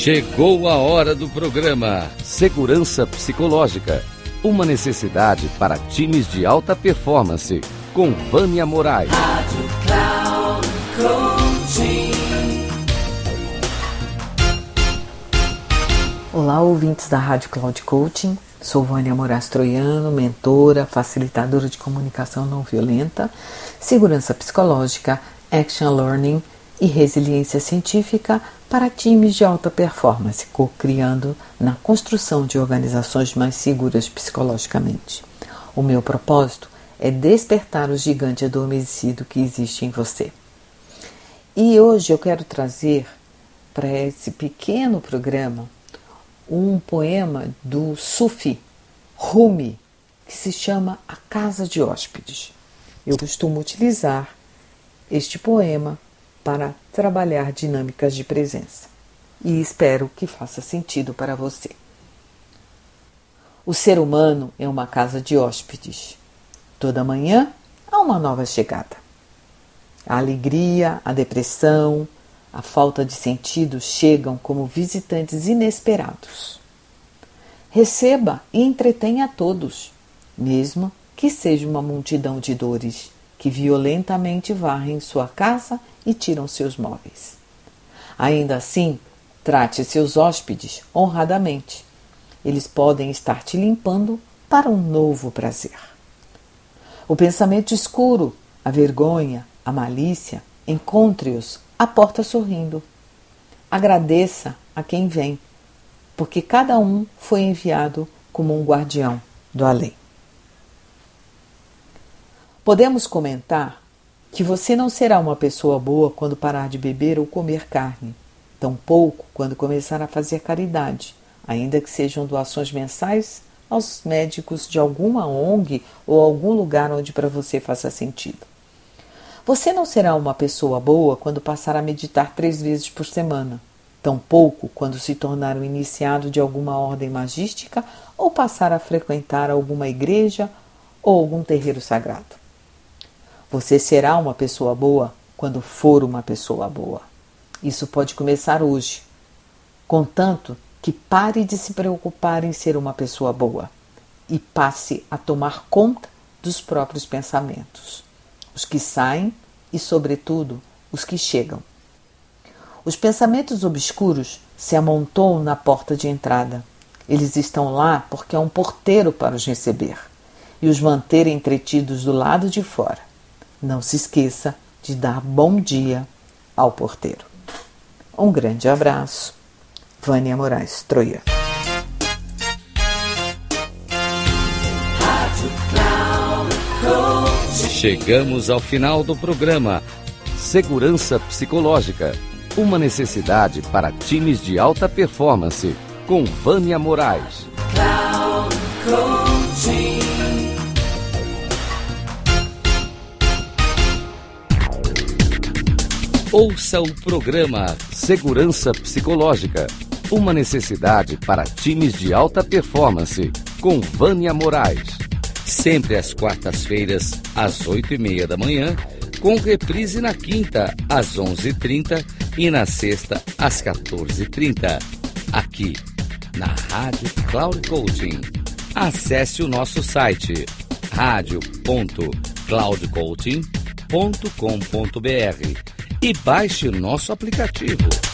Chegou a hora do programa Segurança Psicológica. Uma necessidade para times de alta performance. Com Vânia Moraes. Rádio Cloud Coaching. Olá, ouvintes da Rádio Cloud Coaching. Sou Vânia Moraes Troiano, mentora, facilitadora de comunicação não violenta, segurança psicológica, action learning e resiliência científica para times de alta performance, co-criando na construção de organizações mais seguras psicologicamente. O meu propósito é despertar o gigante adormecido que existe em você. E hoje eu quero trazer para esse pequeno programa um poema do Sufi Rumi, que se chama A Casa de Hóspedes. Eu costumo utilizar este poema para trabalhar dinâmicas de presença. E espero que faça sentido para você. O ser humano é uma casa de hóspedes. Toda manhã há uma nova chegada. A alegria, a depressão, a falta de sentido chegam como visitantes inesperados. Receba e entretenha a todos, mesmo que seja uma multidão de dores que violentamente varrem sua casa e tiram seus móveis. Ainda assim, trate seus hóspedes honradamente. Eles podem estar te limpando para um novo prazer. O pensamento escuro, a vergonha, a malícia, encontre-os à porta sorrindo. Agradeça a quem vem, porque cada um foi enviado como um guardião do além. Podemos comentar que você não será uma pessoa boa quando parar de beber ou comer carne, tampouco quando começar a fazer caridade, ainda que sejam doações mensais aos médicos de alguma ONG ou algum lugar onde para você faça sentido. Você não será uma pessoa boa quando passar a meditar três vezes por semana, tampouco quando se tornar um iniciado de alguma ordem magística ou passar a frequentar alguma igreja ou algum terreiro sagrado. Você será uma pessoa boa quando for uma pessoa boa. Isso pode começar hoje, contanto que pare de se preocupar em ser uma pessoa boa e passe a tomar conta dos próprios pensamentos, os que saem e, sobretudo, os que chegam. Os pensamentos obscuros se amontoam na porta de entrada. Eles estão lá porque há um porteiro para os receber e os manter entretidos do lado de fora. Não se esqueça de dar bom dia ao porteiro. Um grande abraço. Vânia Moraes Troia. Chegamos ao final do programa Segurança Psicológica. Uma necessidade para times de alta performance. Com Vânia Moraes. Ouça o programa Segurança Psicológica. Uma necessidade para times de alta performance. Com Vânia Moraes. Sempre às quartas-feiras, às oito e meia da manhã, com reprise na quinta, às onze e trinta e na sexta, às quatorze e trinta. Aqui, na Rádio Cloud Coaching. Acesse o nosso site radio.cloudcoaching.com.br e baixe nosso aplicativo.